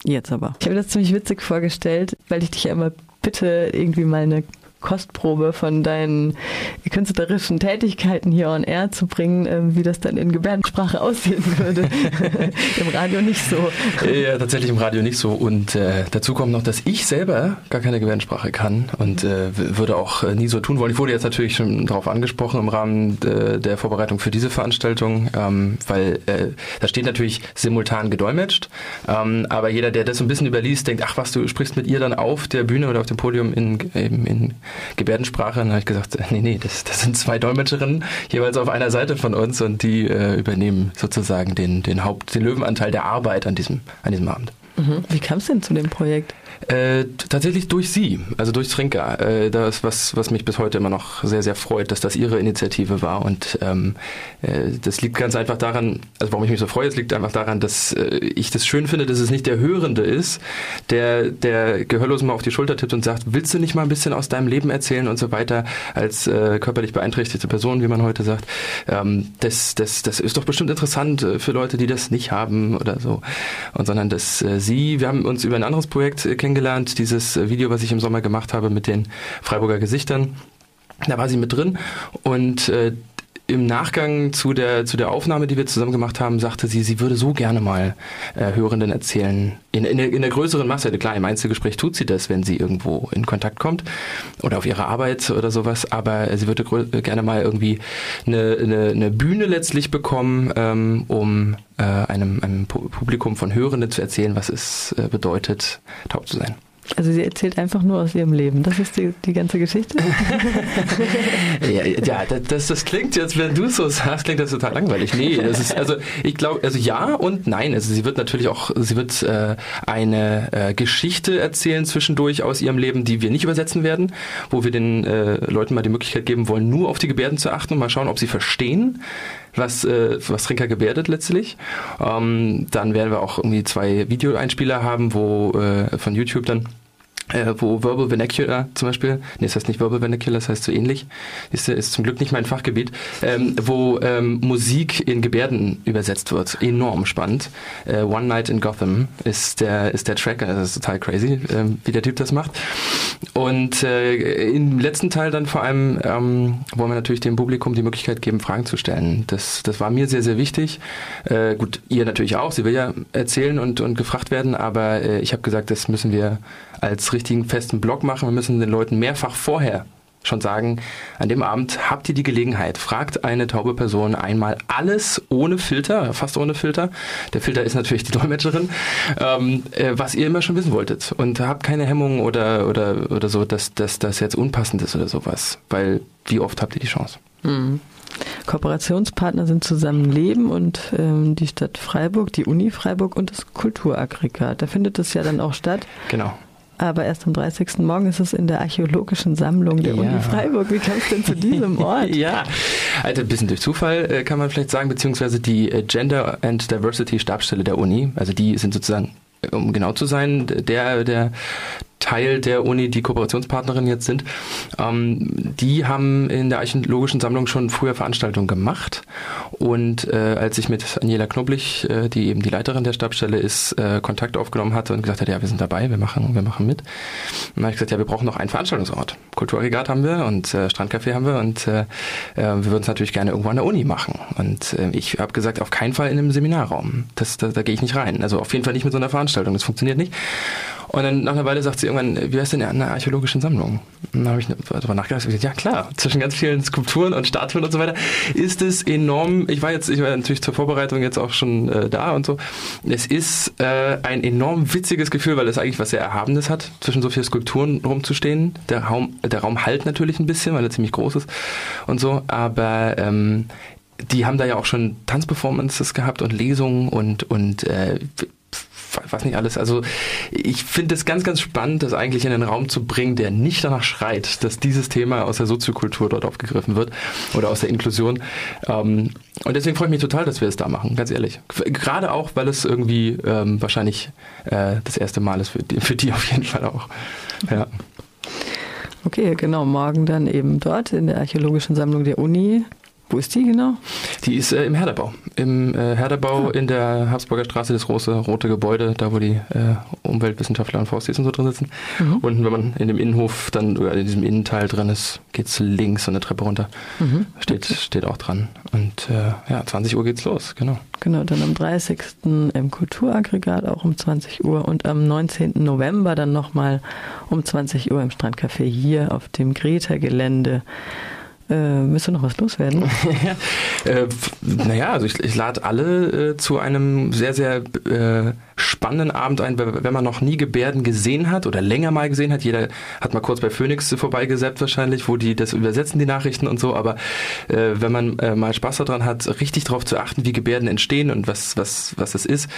Jetzt aber. Ich habe das ziemlich witzig vorgestellt, weil ich dich ja immer bitte, irgendwie mal eine Kostprobe von deinen künstlerischen Tätigkeiten hier on air zu bringen, ähm, wie das dann in Gebärdensprache [LAUGHS] aussehen würde. [LAUGHS] Im Radio nicht so. Ja, tatsächlich im Radio nicht so. Und äh, dazu kommt noch, dass ich selber gar keine Gebärdensprache kann und äh, würde auch äh, nie so tun wollen. Ich wurde jetzt natürlich schon darauf angesprochen im Rahmen äh, der Vorbereitung für diese Veranstaltung, ähm, weil äh, da steht natürlich simultan gedolmetscht. Ähm, aber jeder, der das so ein bisschen überliest, denkt, ach was, du sprichst mit ihr dann auf der Bühne oder auf dem Podium in, in, in Gebärdensprache. dann habe ich gesagt, nee, nee, das, das sind zwei Dolmetscherinnen jeweils auf einer Seite von uns und die äh, übernehmen sozusagen den, den Haupt, den Löwenanteil der Arbeit an diesem, an diesem Abend. Mhm. Wie kam es denn zu dem Projekt? Äh, tatsächlich durch sie, also durch Trinker. Äh, das was was mich bis heute immer noch sehr sehr freut, dass das ihre Initiative war und ähm, äh, das liegt ganz einfach daran, also warum ich mich so freue, es liegt einfach daran, dass äh, ich das schön finde, dass es nicht der Hörende ist, der der Gehörlosen mal auf die Schulter tippt und sagt, willst du nicht mal ein bisschen aus deinem Leben erzählen und so weiter als äh, körperlich beeinträchtigte Person, wie man heute sagt. Ähm, das das das ist doch bestimmt interessant äh, für Leute, die das nicht haben oder so und sondern dass äh, sie, wir haben uns über ein anderes Projekt äh, kennengelernt, dieses Video, was ich im Sommer gemacht habe mit den Freiburger Gesichtern. Da war sie mit drin und äh, im Nachgang zu der, zu der Aufnahme, die wir zusammen gemacht haben, sagte sie, sie würde so gerne mal äh, Hörenden erzählen. In, in, der, in der größeren Masse, klar, im Einzelgespräch tut sie das, wenn sie irgendwo in Kontakt kommt oder auf ihre Arbeit oder sowas, aber sie würde gerne mal irgendwie eine, eine, eine Bühne letztlich bekommen, ähm, um äh, einem, einem Publikum von Hörenden zu erzählen, was es äh, bedeutet, taub zu sein. Also sie erzählt einfach nur aus ihrem Leben. Das ist die, die ganze Geschichte. [LAUGHS] ja, ja das, das klingt jetzt, wenn du so sagst, klingt das total langweilig. Nee, das ist, also ich glaube, also ja und nein. Also sie wird natürlich auch, sie wird äh, eine äh, Geschichte erzählen zwischendurch aus ihrem Leben, die wir nicht übersetzen werden, wo wir den äh, Leuten mal die Möglichkeit geben wollen, nur auf die Gebärden zu achten und mal schauen, ob sie verstehen, was, äh, was Trinker gebärdet letztlich. Ähm, dann werden wir auch irgendwie zwei Videoeinspieler haben, wo äh, von YouTube dann äh, wo Verbal Vernacular zum Beispiel, nee, das heißt nicht Verbal Vernacular, das heißt so ähnlich, ist, ist zum Glück nicht mein Fachgebiet, ähm, wo ähm, Musik in Gebärden übersetzt wird. Enorm spannend. Äh, One Night in Gotham ist der, ist der Track, also das ist total crazy, ähm, wie der Typ das macht. Und äh, im letzten Teil dann vor allem ähm, wollen wir natürlich dem Publikum die Möglichkeit geben, Fragen zu stellen. Das, das war mir sehr, sehr wichtig. Äh, gut, ihr natürlich auch, sie will ja erzählen und, und gefragt werden, aber äh, ich habe gesagt, das müssen wir als richtigen festen Block machen. Wir müssen den Leuten mehrfach vorher schon sagen, an dem Abend habt ihr die Gelegenheit, fragt eine taube Person einmal alles ohne Filter, fast ohne Filter. Der Filter ist natürlich die Dolmetscherin, ähm, äh, was ihr immer schon wissen wolltet. Und habt keine Hemmungen oder, oder, oder so, dass, dass das jetzt unpassend ist oder sowas. Weil wie oft habt ihr die Chance? Mhm. Kooperationspartner sind Zusammenleben und ähm, die Stadt Freiburg, die Uni Freiburg und das Kulturaggregat. Da findet es ja dann auch statt. Genau aber erst am 30. Morgen ist es in der archäologischen Sammlung der ja. Uni Freiburg. Wie kam es denn zu diesem [LAUGHS] Ort? ja, also ein bisschen durch Zufall äh, kann man vielleicht sagen, beziehungsweise die äh, Gender and Diversity Stabsstelle der Uni, also die sind sozusagen, um genau zu sein, der, der Teil der Uni, die Kooperationspartnerin jetzt sind, ähm, die haben in der Archäologischen Sammlung schon früher Veranstaltungen gemacht. Und äh, als ich mit Daniela Knoblich, äh, die eben die Leiterin der Stabstelle ist, äh, Kontakt aufgenommen hatte und gesagt hat, ja, wir sind dabei, wir machen, wir machen mit. dann habe ich gesagt, ja, wir brauchen noch einen Veranstaltungsort. Kulturaggregat haben wir und äh, Strandcafé haben wir und äh, äh wir würden es natürlich gerne irgendwo an der Uni machen. Und äh, ich habe gesagt, auf keinen Fall in einem Seminarraum. Das, da, da gehe ich nicht rein. Also auf jeden Fall nicht mit so einer Veranstaltung. Das funktioniert nicht. Und dann nach einer Weile sagt sie irgendwann, wie heißt denn eine archäologischen Sammlung? Und dann habe ich darüber nachgedacht und gesagt, ja klar, zwischen ganz vielen Skulpturen und Statuen und so weiter ist es enorm, ich war jetzt, ich war natürlich zur Vorbereitung jetzt auch schon äh, da und so, es ist äh, ein enorm witziges Gefühl, weil es eigentlich was sehr Erhabenes hat, zwischen so vielen Skulpturen rumzustehen. Der Raum, der Raum halt natürlich ein bisschen, weil er ziemlich groß ist und so, aber ähm, die haben da ja auch schon Tanzperformances gehabt und Lesungen und, und äh, weiß nicht alles. Also ich finde es ganz, ganz spannend, das eigentlich in einen Raum zu bringen, der nicht danach schreit, dass dieses Thema aus der Soziokultur dort aufgegriffen wird oder aus der Inklusion. Ähm, und deswegen freue ich mich total, dass wir es da machen, ganz ehrlich. Gerade auch, weil es irgendwie ähm, wahrscheinlich äh, das erste Mal ist für die, für die auf jeden Fall auch. Ja. Okay, genau. Morgen dann eben dort in der Archäologischen Sammlung der Uni wo ist die genau? Die ist äh, im Herderbau. Im äh, Herderbau ah. in der Habsburger Straße, das große rote Gebäude, da wo die äh, Umweltwissenschaftler und Forstis und so drin sitzen. Mhm. Unten, wenn man in dem Innenhof dann, oder in diesem Innenteil drin ist, geht's links so eine Treppe runter. Mhm. Steht, steht auch dran. Und äh, ja, 20 Uhr geht's los, genau. Genau, dann am 30. im Kulturaggregat auch um 20 Uhr und am 19. November dann nochmal um 20 Uhr im Strandcafé hier auf dem Greta-Gelände. Äh, willst du noch was loswerden? [LAUGHS] äh, naja, also ich, ich lade alle äh, zu einem sehr, sehr äh, spannenden Abend ein, wenn man noch nie Gebärden gesehen hat oder länger mal gesehen hat. Jeder hat mal kurz bei Phoenix vorbeigesäppt wahrscheinlich, wo die das übersetzen, die Nachrichten und so. Aber äh, wenn man äh, mal Spaß daran hat, richtig darauf zu achten, wie Gebärden entstehen und was, was, was es ist,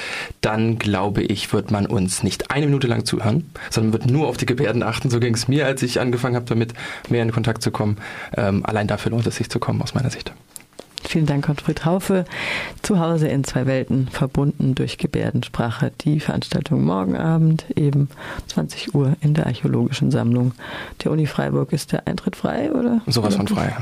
dann glaube ich, wird man uns nicht eine Minute lang zuhören, sondern wird nur auf die Gebärden achten. So ging es mir, als ich angefangen habe, damit mehr in Kontakt zu kommen. Ähm, allein dafür lohnt es sich zu kommen, aus meiner Sicht. Vielen Dank, Gottfried Haufe. Zu Hause in zwei Welten, verbunden durch Gebärdensprache. Die Veranstaltung morgen Abend, eben 20 Uhr in der Archäologischen Sammlung der Uni Freiburg. Ist der Eintritt frei, oder? Sowas von frei.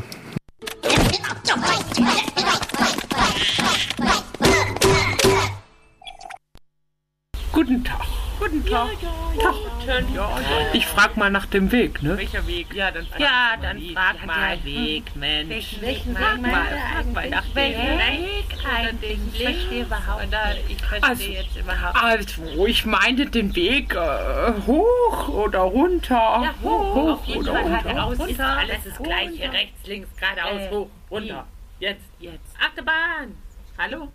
Guten Tag. Guten Tag. Ja, ja, Tag. Ja, ich frag mal nach dem Weg, ne? Welcher Weg? Ja, dann frag, ja, dann Weg. frag mal ja, Weg, Mensch. Welchen, welchen frag mal, frag mal nach welchem Weg eigentlich? Ich verstehe überhaupt nicht. Ich verstehe also, jetzt überhaupt Also, ich meinte den Weg äh, hoch oder runter. Ja, hoch. hoch auf jeden Fall geradeaus runter. ist alles das Gleiche. Rechts, links, geradeaus, äh, hoch, runter. Jetzt, jetzt. Achterbahn. Hallo?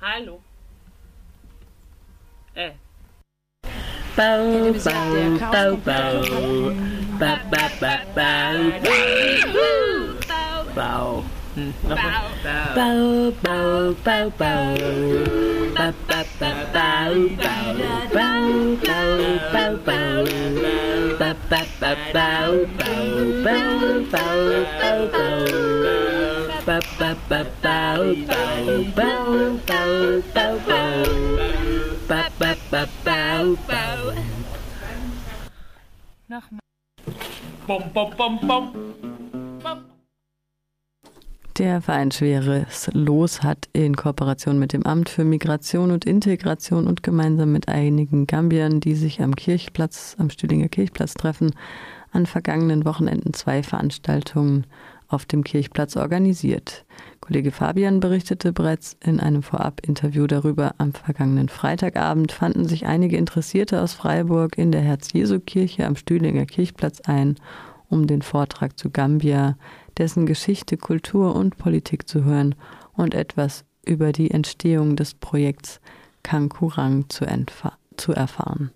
Hallo? Äh. Bow, bow, bow, bow. Bow, bow. Bow. Bow, bow, bow, bow. Ba, ba, ba, bow, bow. Bow, bow, bow, bow. Ba, ba, ba, bow, bow. Bow, bow, bow, bow. Ba, ba, ba, bow, bow. Bow, bow, bow, bow. Ba, ba, ba, bau, bau. Der Verein Schweres Los hat in Kooperation mit dem Amt für Migration und Integration und gemeinsam mit einigen Gambiern, die sich am Kirchplatz, am Stühlinger Kirchplatz treffen, an vergangenen Wochenenden zwei Veranstaltungen auf dem Kirchplatz organisiert. Kollege Fabian berichtete bereits in einem Vorab-Interview darüber. Am vergangenen Freitagabend fanden sich einige Interessierte aus Freiburg in der Herz-Jesu-Kirche am Stühlinger Kirchplatz ein, um den Vortrag zu Gambia, dessen Geschichte, Kultur und Politik zu hören und etwas über die Entstehung des Projekts Kankurang zu, zu erfahren.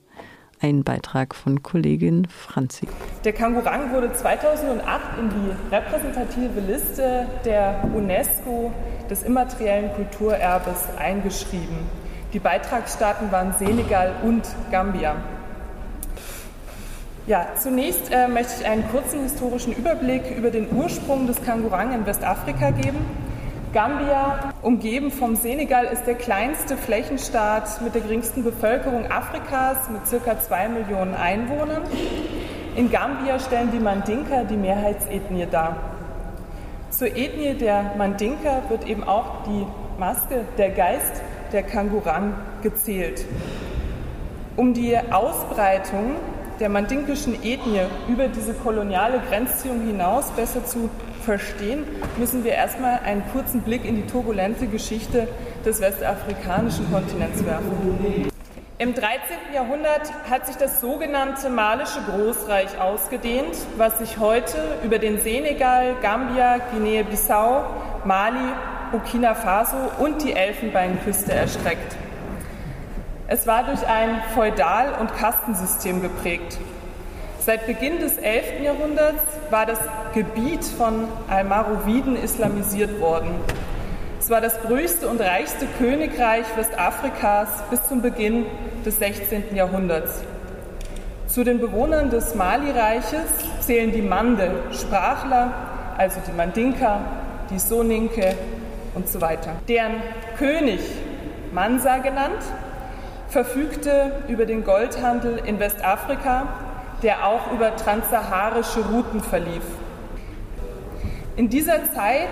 Ein Beitrag von Kollegin Franzi. Der Kangurang wurde 2008 in die repräsentative Liste der UNESCO des immateriellen Kulturerbes eingeschrieben. Die Beitragsstaaten waren Senegal und Gambia. Ja, zunächst äh, möchte ich einen kurzen historischen Überblick über den Ursprung des Kangurang in Westafrika geben. Gambia, umgeben vom Senegal, ist der kleinste Flächenstaat mit der geringsten Bevölkerung Afrikas mit ca. 2 Millionen Einwohnern. In Gambia stellen die Mandinka die Mehrheitsethnie dar. Zur Ethnie der Mandinka wird eben auch die Maske, der Geist der Kangurang gezählt. Um die Ausbreitung der mandinkischen Ethnie über diese koloniale Grenzziehung hinaus besser zu verstehen, müssen wir erstmal einen kurzen Blick in die turbulente Geschichte des westafrikanischen Kontinents werfen. Im 13. Jahrhundert hat sich das sogenannte Malische Großreich ausgedehnt, was sich heute über den Senegal, Gambia, Guinea-Bissau, Mali, Burkina Faso und die Elfenbeinküste erstreckt. Es war durch ein Feudal- und Kastensystem geprägt. Seit Beginn des 11. Jahrhunderts war das Gebiet von Almaroviden islamisiert worden. Es war das größte und reichste Königreich Westafrikas bis zum Beginn des 16. Jahrhunderts. Zu den Bewohnern des Mali-Reiches zählen die Mande, Sprachler, also die Mandinka, die Soninke und so weiter. Deren König, Mansa genannt, verfügte über den Goldhandel in Westafrika der auch über transsaharische Routen verlief. In dieser Zeit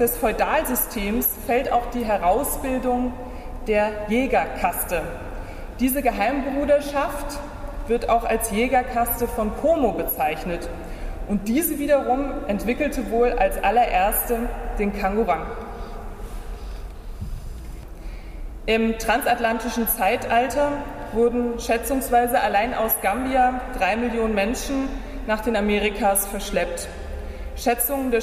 des Feudalsystems fällt auch die Herausbildung der Jägerkaste. Diese Geheimbruderschaft wird auch als Jägerkaste von Como bezeichnet. Und diese wiederum entwickelte wohl als allererste den Kangurang. Im transatlantischen Zeitalter wurden schätzungsweise allein aus Gambia drei Millionen Menschen nach den Amerikas verschleppt. Schätzungen der,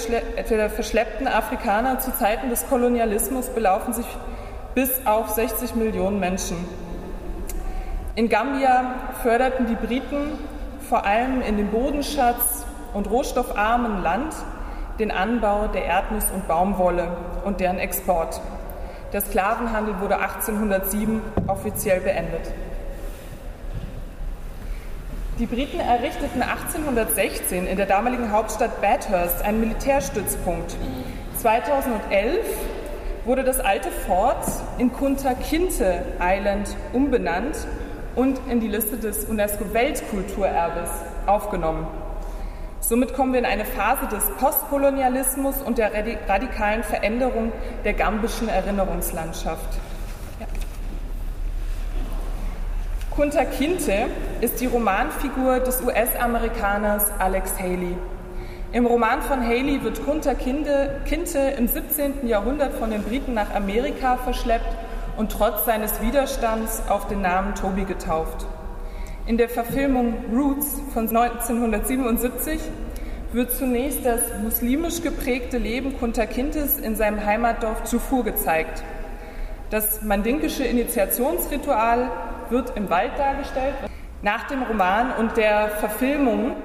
der, verschleppten Afrikaner zu Zeiten des Kolonialismus belaufen sich bis auf 60 Millionen Menschen. In Gambia förderten die Briten vor allem in dem Bodenschatz und rohstoffarmen Land den Anbau der Erdnuss und Baumwolle und deren Export. Der Sklavenhandel wurde 1807 offiziell beendet. Die Briten errichteten 1816 in der damaligen Hauptstadt Bathurst einen Militärstützpunkt. 2011 wurde das alte Fort in Kunta Kinte Island umbenannt und in die Liste des UNESCO-Weltkulturerbes aufgenommen. Somit kommen wir in eine Phase des Postkolonialismus und der radikalen Veränderung der gambischen Erinnerungslandschaft. Kunta Kinte ist die Romanfigur des US-Amerikaners Alex Haley. Im Roman von Haley wird Kunta Kinte, im 17. Jahrhundert von den Briten nach Amerika verschleppt und trotz seines Widerstands auf den Namen Toby getauft. In der Verfilmung Roots von 1977 wird zunächst das muslimisch geprägte Leben Kunta Kintes in seinem Heimatdorf Zufur gezeigt. Das mandinkische Initiationsritual wird im Wald dargestellt. Nach dem Roman und der Verfilmung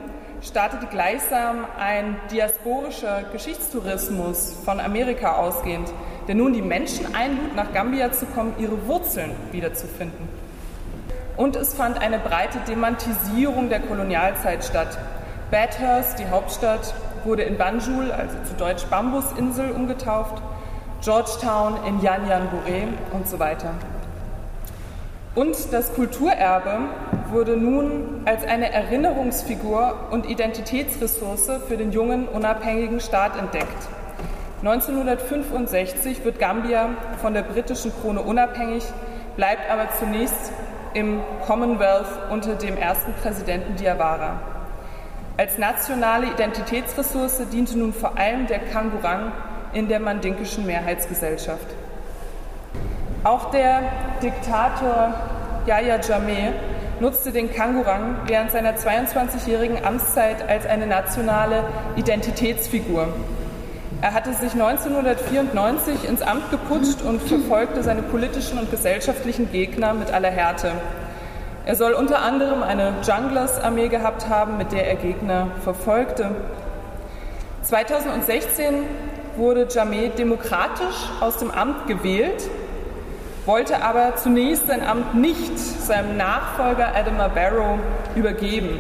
startete gleichsam ein diasporischer Geschichtstourismus von Amerika ausgehend, der nun die Menschen einlud, nach Gambia zu kommen, ihre Wurzeln wiederzufinden. Und es fand eine breite Demantisierung der Kolonialzeit statt. Bathurst, die Hauptstadt, wurde in Banjul, also zu Deutsch Bambusinsel, umgetauft, Georgetown in Yanyan-Bure und so weiter. Und das Kulturerbe wurde nun als eine Erinnerungsfigur und Identitätsressource für den jungen, unabhängigen Staat entdeckt. 1965 wird Gambia von der britischen Krone unabhängig, bleibt aber zunächst im Commonwealth unter dem ersten Präsidenten Diawara. Als nationale Identitätsressource diente nun vor allem der Kangurang in der mandinkischen Mehrheitsgesellschaft. Auch der Diktator Yahya Jammeh nutzte den Kangurang während seiner 22-jährigen Amtszeit als eine nationale Identitätsfigur. Er hatte sich 1994 ins Amt geputscht und verfolgte seine politischen und gesellschaftlichen Gegner mit aller Härte. Er soll unter anderem eine Junglers-Armee gehabt haben, mit der er Gegner verfolgte. 2016 wurde Jammeh demokratisch aus dem Amt gewählt wollte aber zunächst sein Amt nicht seinem Nachfolger Adama Barrow übergeben.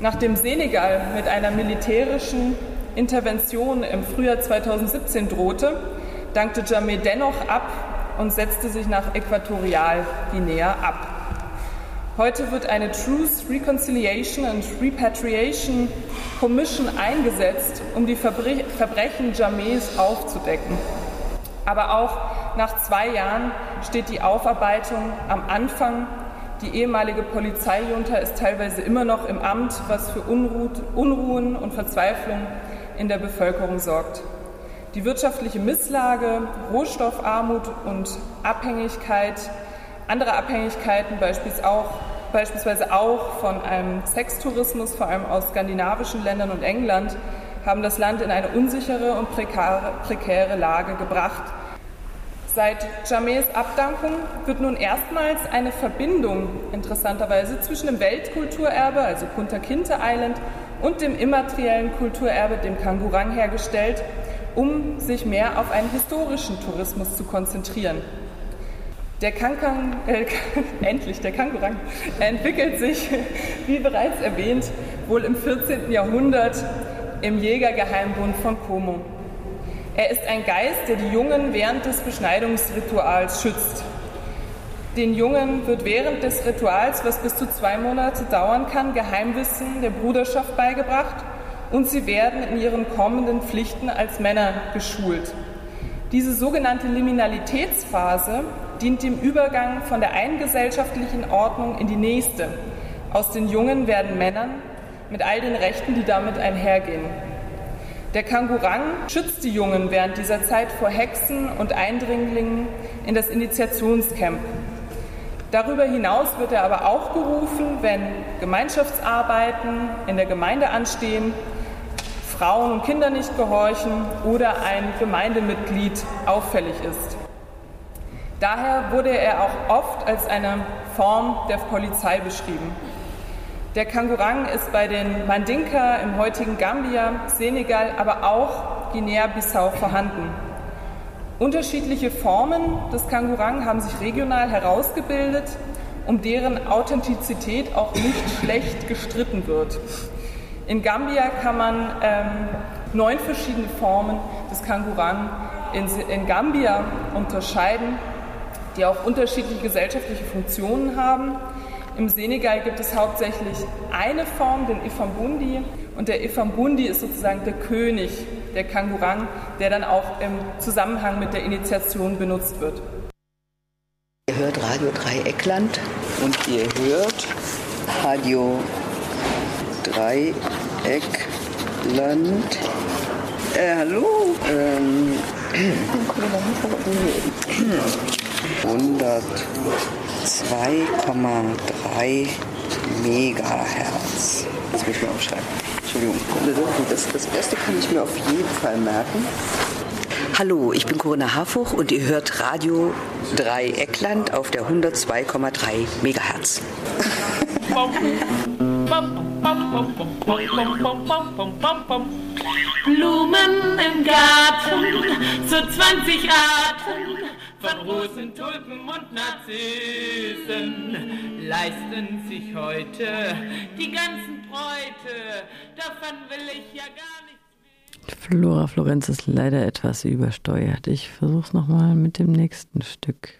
Nachdem Senegal mit einer militärischen Intervention im Frühjahr 2017 drohte, dankte Jameh dennoch ab und setzte sich nach Äquatorialguinea ab. Heute wird eine Truth, Reconciliation and Repatriation Commission eingesetzt, um die Verbre Verbrechen Jamehs aufzudecken. Aber auch nach zwei Jahren steht die Aufarbeitung am Anfang. Die ehemalige Polizeijunta ist teilweise immer noch im Amt, was für Unruhen und Verzweiflung in der Bevölkerung sorgt. Die wirtschaftliche Misslage, Rohstoffarmut und Abhängigkeit, andere Abhängigkeiten beispielsweise auch, beispielsweise auch von einem Sextourismus, vor allem aus skandinavischen Ländern und England, haben das Land in eine unsichere und prekäre, prekäre Lage gebracht. Seit Jamés Abdankung wird nun erstmals eine Verbindung, interessanterweise, zwischen dem Weltkulturerbe, also Punta Kinte Island, und dem immateriellen Kulturerbe, dem Kangurang, hergestellt, um sich mehr auf einen historischen Tourismus zu konzentrieren. Der Kankang, äh, [LAUGHS] endlich der Kangurang, entwickelt sich, [LAUGHS] wie bereits erwähnt, wohl im 14. Jahrhundert im Jägergeheimbund von Como. Er ist ein Geist, der die Jungen während des Beschneidungsrituals schützt. Den Jungen wird während des Rituals, was bis zu zwei Monate dauern kann, Geheimwissen der Bruderschaft beigebracht und sie werden in ihren kommenden Pflichten als Männer geschult. Diese sogenannte Liminalitätsphase dient dem Übergang von der einen gesellschaftlichen Ordnung in die nächste. Aus den Jungen werden Männern mit all den Rechten, die damit einhergehen. Der Kangurang schützt die Jungen während dieser Zeit vor Hexen und Eindringlingen in das Initiationscamp. Darüber hinaus wird er aber auch gerufen, wenn Gemeinschaftsarbeiten in der Gemeinde anstehen Frauen und Kinder nicht gehorchen oder ein Gemeindemitglied auffällig ist. Daher wurde er auch oft als eine Form der Polizei beschrieben. Der Kangurang ist bei den Mandinka im heutigen Gambia, Senegal, aber auch Guinea-Bissau vorhanden. Unterschiedliche Formen des Kangurang haben sich regional herausgebildet, um deren Authentizität auch nicht schlecht gestritten wird. In Gambia kann man ähm, neun verschiedene Formen des Kangurang in, in Gambia unterscheiden, die auch unterschiedliche gesellschaftliche Funktionen haben. Im Senegal gibt es hauptsächlich eine Form, den Ifambundi, und der Ifambundi ist sozusagen der König der Kangurang, der dann auch im Zusammenhang mit der Initiation benutzt wird. Ihr hört Radio Dreieckland und ihr hört Radio Dreieckland. Äh, hallo. Ähm, [CLEARS THROAT] 102,3 Megahertz. Das muss ich mir aufschreiben. Entschuldigung. Das, das erste kann ich mir auf jeden Fall merken. Hallo, ich bin Corinna Harfuch und ihr hört Radio Dreieckland auf der 102,3 Megahertz. Blumen im Garten, so 20 Arten von Rosen, Tulpen und Narzissen leisten sich heute die ganzen Bräute. Davon will ich ja gar nichts. Flora Florenz ist leider etwas übersteuert. Ich versuche es nochmal mit dem nächsten Stück.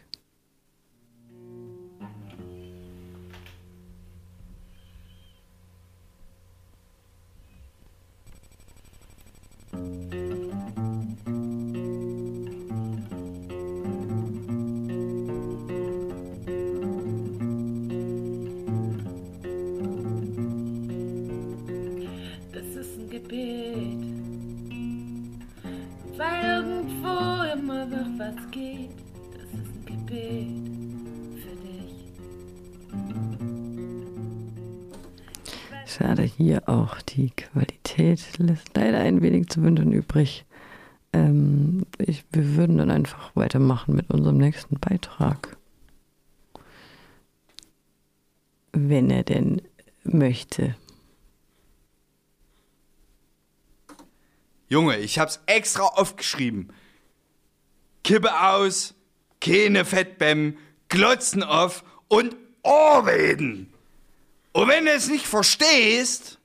Schade, hier auch die Qualität lässt leider ein wenig zu wünschen übrig. Ähm, ich, wir würden dann einfach weitermachen mit unserem nächsten Beitrag. Wenn er denn möchte. Junge, ich hab's extra aufgeschrieben. Kippe aus, keine Fettbäm, Glotzen auf und Ohrreden. Und wenn du es nicht verstehst,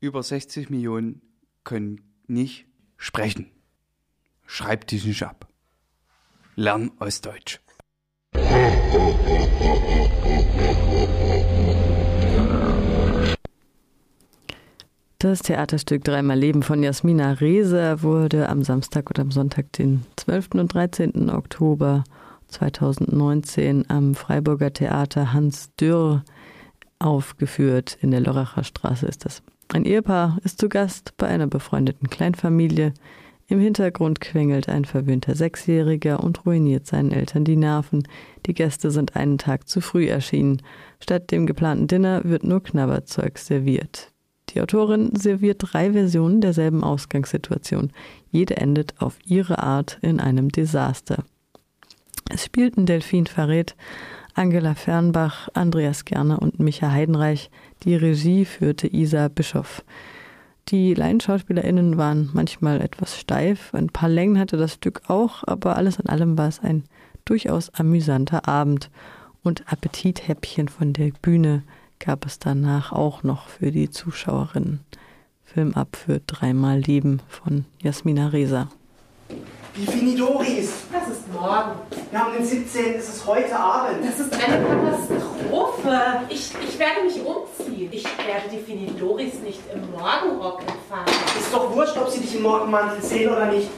über 60 Millionen können nicht sprechen. schreib dich nicht ab. Lern Ostdeutsch. Das Theaterstück Dreimal Leben von Jasmina Reser wurde am Samstag oder am Sonntag, den 12. und 13. Oktober 2019 am Freiburger Theater Hans Dürr aufgeführt. In der Loracher Straße ist das. Ein Ehepaar ist zu Gast bei einer befreundeten Kleinfamilie. Im Hintergrund quengelt ein verwöhnter Sechsjähriger und ruiniert seinen Eltern die Nerven. Die Gäste sind einen Tag zu früh erschienen. Statt dem geplanten Dinner wird nur Knabberzeug serviert. Die Autorin serviert drei Versionen derselben Ausgangssituation. Jede endet auf ihre Art in einem Desaster. Es spielten Delphine Verret, Angela Fernbach, Andreas Gerner und Micha Heidenreich. Die Regie führte Isa Bischoff. Die LaienschauspielerInnen waren manchmal etwas steif. Ein paar Längen hatte das Stück auch, aber alles in allem war es ein durchaus amüsanter Abend. Und Appetithäppchen von der Bühne gab es danach auch noch für die Zuschauerinnen. Film ab für dreimal Leben von Jasmina Reza. Das ist morgen. Wir haben den 17. Es ist heute Abend. Das ist eine Katastrophe. Ich, ich werde mich umziehen. Ich werde die Finidoris nicht im Morgenrock empfangen. Ist doch wurscht, ob sie dich im Morgenmantel sehen oder nicht.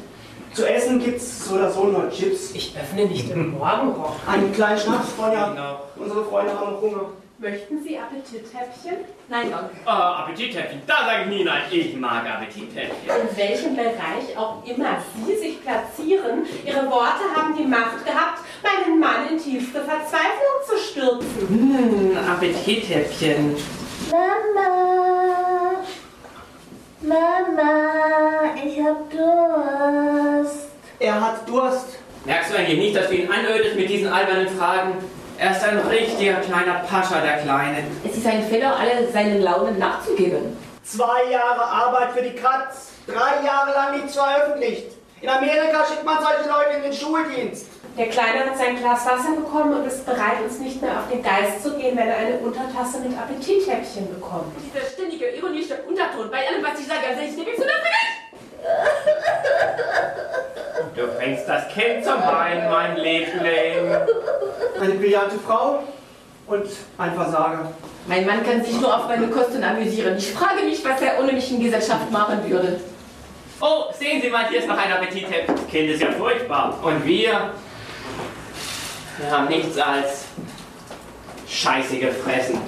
Zu essen gibt's so oder so nur Chips. Ich öffne nicht im Morgenrock. Einen kleinen Schnaps, Freunde. Unsere Freunde haben noch Hunger. Möchten Sie Appetithäppchen? Nein, danke. Oh, Appetithäppchen, da sage ich nie nein. Ich mag Appetithäppchen. In welchem Bereich auch immer Sie sich platzieren, Ihre Worte haben die Macht gehabt, meinen Mann in tiefste Verzweiflung zu stürzen. Hm, Appetithäppchen. Mama, Mama, ich hab Durst. Er hat Durst. Merkst du eigentlich nicht, dass du ihn anödest mit diesen albernen Fragen? Er ist ein richtiger kleiner Pascha, der Kleine. Es ist ein Fehler, alle seinen Launen nachzugeben. Zwei Jahre Arbeit für die Katz. Drei Jahre lang nichts veröffentlicht. In Amerika schickt man solche Leute in den Schuldienst. Der Kleine hat sein Glas Wasser bekommen und ist bereit, uns nicht mehr auf den Geist zu gehen, wenn er eine Untertasse mit Appetithäppchen bekommt. Dieser ständige, ironische Unterton bei allem, was ich sage, also ich nehme zu das Du bringst das Kind zum Weinen, mein Liebling. Eine brillante Frau und ein Versager. Mein Mann kann sich nur auf meine Kosten amüsieren. Ich frage mich, was er ohne mich in Gesellschaft machen würde. Oh, sehen Sie mal, hier ist noch ein Appetithäppchen. Das Kind ist ja furchtbar. Und wir? Wir haben nichts als Scheiße gefressen.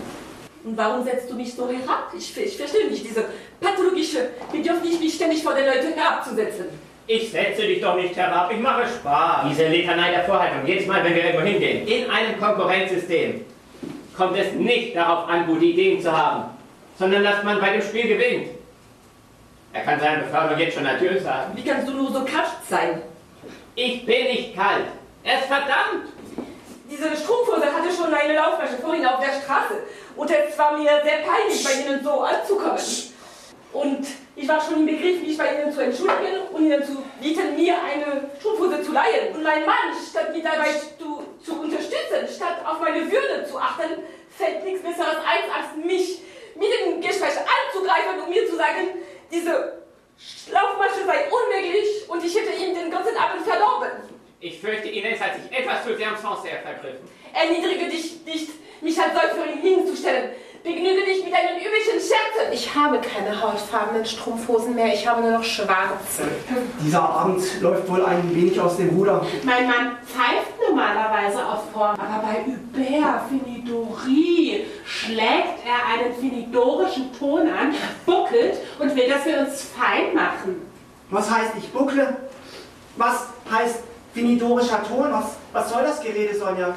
Und warum setzt du mich so herab? Ich, ich verstehe nicht diese pathologische Bedürfnis, mich ständig vor den Leuten herabzusetzen. Ich setze dich doch nicht herab, ich mache Spaß. Diese Litanei der Vorhaltung, jedes Mal, wenn wir irgendwo hingehen, in einem Konkurrenzsystem, kommt es nicht darauf an, gute Ideen zu haben, sondern dass man bei dem Spiel gewinnt. Er kann seine Beförderung jetzt schon natürlich sagen. Wie kannst du nur so kalt sein? Ich bin nicht kalt. Er ist verdammt. Diese Strumpfhose hatte schon eine Laufmasche vorhin auf der Straße. Und es war mir sehr peinlich, bei Ihnen so anzukommen. Und ich war schon im Begriff, mich bei Ihnen zu entschuldigen und Ihnen zu bieten, mir eine Strumpfhose zu leihen. Und mein Mann, statt mich dabei zu, zu unterstützen, statt auf meine Würde zu achten, fällt nichts Besseres ein, als mich mit dem Gespräch anzugreifen und mir zu sagen, diese Laufmasche sei unmöglich und ich hätte ihm den ganzen Abend verdorben. Ich fürchte, Ines hat sich etwas zu sehr am Sancerre vergriffen. Erniedrige dich nicht, mich als Säuferin hinzustellen. Begnüge dich mit deinen üblichen Scherzen. Ich habe keine hautfarbenen Strumpfhosen mehr, ich habe nur noch schwarze. Dieser Abend läuft wohl ein wenig aus dem Ruder. Mein Mann pfeift normalerweise auf Form, aber bei Hubert Finidorie schlägt er einen finidorischen Ton an, buckelt und will, dass wir uns fein machen. Was heißt ich buckle? Was heißt finidorischer Ton? Was, was soll das Gerede, Sonja?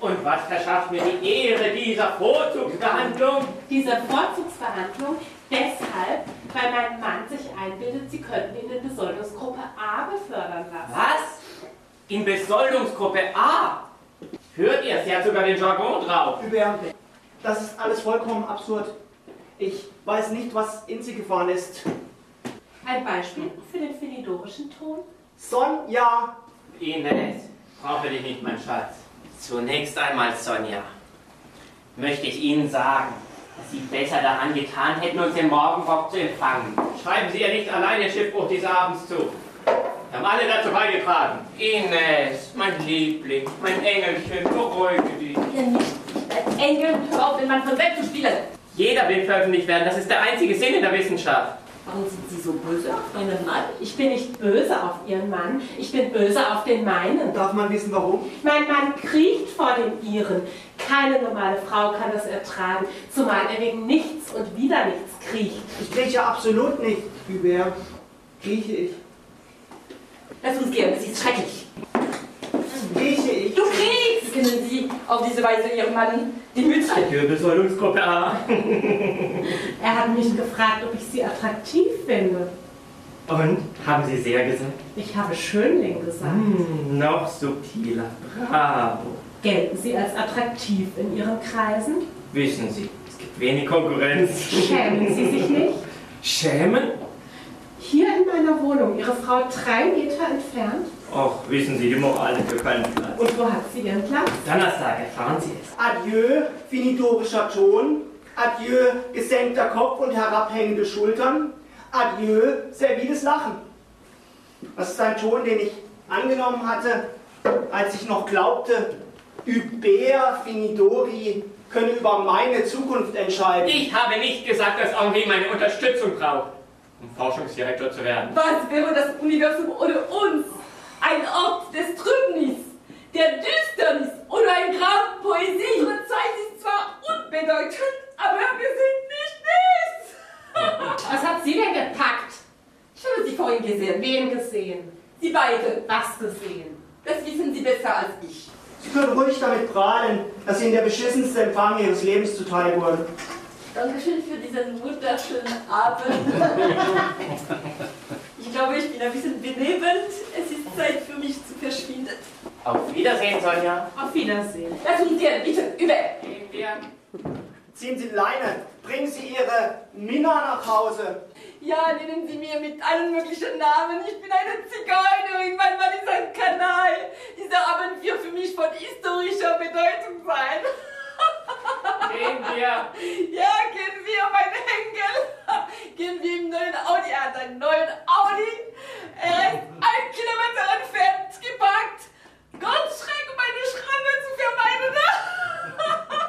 Und was verschafft mir die Ehre dieser Vorzugsbehandlung? Diese Vorzugsbehandlung deshalb, weil mein Mann sich einbildet, Sie könnten ihn in Besoldungsgruppe A befördern lassen. Was? In Besoldungsgruppe A? Hört ihr? Sie hat sogar den Jargon drauf. Hubert, das ist alles vollkommen absurd. Ich weiß nicht, was in sie gefahren ist. Ein Beispiel für den finidorischen Ton? Sonja! Ines, brauche dich nicht, mein Schatz. Zunächst einmal, Sonja, möchte ich Ihnen sagen, dass Sie besser daran getan hätten, uns im Morgenrock zu empfangen. Schreiben Sie ja nicht allein den Schiffbruch des Abends zu. Wir haben alle dazu beigetragen. Ines, mein Liebling, mein Engelchen, beruhige dich. Ja, nicht. Als Engel, hör auf, den Mann von Welt zu spielen. Jeder will veröffentlicht werden. Das ist der einzige Sinn in der Wissenschaft. Warum sind Sie so böse auf meinen Mann? Ich bin nicht böse auf Ihren Mann, ich bin böse auf den meinen. Darf man wissen, warum? Mein Mann kriecht vor dem Ihren. Keine normale Frau kann das ertragen, zumal er wegen nichts und wieder nichts kriecht. Ich krieche absolut nicht. Hubert, krieche ich. Lass uns gehen, das ist schrecklich. Krieche ich. Du kriegst! Kennen Sie auf diese Weise Ihren Mann die Mütze? Wirbelsäulungsgruppe A. [LAUGHS] Er hat mich gefragt, ob ich sie attraktiv finde. Und? Haben Sie sehr gesagt? Ich habe Schönling gesagt. Hm, noch subtiler. Bravo. Gelten Sie als attraktiv in Ihren Kreisen? Wissen Sie, es gibt wenig Konkurrenz. Schämen Sie sich nicht? Schämen? Hier in meiner Wohnung, Ihre Frau drei Meter entfernt. Och, wissen Sie, die Moral für keinen Platz. Und wo hat sie ihren Platz? Donnerstag erfahren Sie es. Adieu, finitorischer Ton. Adieu, gesenkter Kopf und herabhängende Schultern. Adieu, serviles Lachen. Das ist ein Ton, den ich angenommen hatte, als ich noch glaubte, Hubert Finidori könne über meine Zukunft entscheiden. Ich habe nicht gesagt, dass Henri meine Unterstützung braucht, um Forschungsdirektor zu werden. Was wäre das Universum ohne uns? Ein Ort des Trübnis, der Düsternis oder ein Grab Poesie. Unsere Zeit ist zwar unbedeutend, aber wir sind nicht nichts. [LAUGHS] Was hat sie denn gepackt? Ich habe sie vorhin gesehen. Wen gesehen? Sie beide. Was gesehen? Das wissen Sie besser als ich. Sie können ruhig damit prahlen, dass Ihnen der beschissenste Empfang Ihres Lebens zuteil wurde. Dankeschön für diesen wunderschönen Abend. [LAUGHS] ich glaube, ich bin ein bisschen benebelt. Es ist Zeit für mich zu verschwinden. Auf Wiedersehen, Sonja. Auf Wiedersehen. Lass uns gehen, bitte, über. Gehen wir. Ziehen Sie Leine, bringen Sie Ihre Minna nach Hause. Ja, nennen Sie mir mit allen möglichen Namen. Ich bin eine Zigeunerin, mein Mann ist ein Kanal. Dieser Abend wird für mich von historischer Bedeutung sein. Gehen wir. Ja, gehen wir, mein Engel. Gehen wir im neuen Audi. Er hat einen neuen Audi. Er ist ein Kilometer entfernt geparkt. Ganz schräg, um eine Schramme zu vermeiden.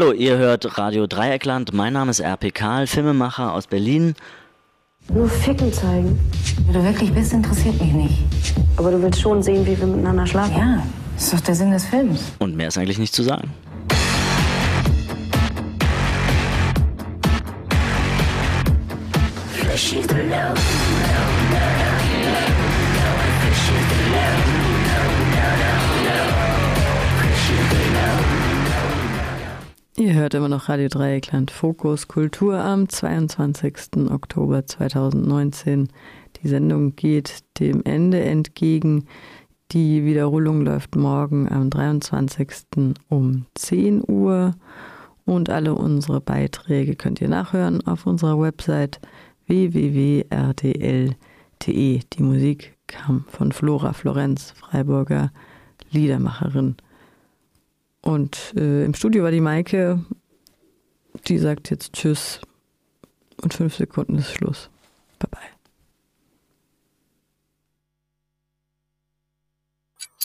Hallo, ihr hört Radio Dreieckland. Mein Name ist RP Karl, Filmemacher aus Berlin. Nur Ficken zeigen. Wer du wirklich bist, interessiert mich nicht. Aber du willst schon sehen, wie wir miteinander schlafen? Ja, ist doch der Sinn des Films. Und mehr ist eigentlich nicht zu sagen. Ihr hört immer noch Radio Dreieckland Fokus Kultur am 22. Oktober 2019. Die Sendung geht dem Ende entgegen. Die Wiederholung läuft morgen am 23. um 10 Uhr. Und alle unsere Beiträge könnt ihr nachhören auf unserer Website www.rdl.de. Die Musik kam von Flora Florenz, Freiburger Liedermacherin. Und äh, im Studio war die Maike, die sagt jetzt Tschüss und fünf Sekunden ist Schluss.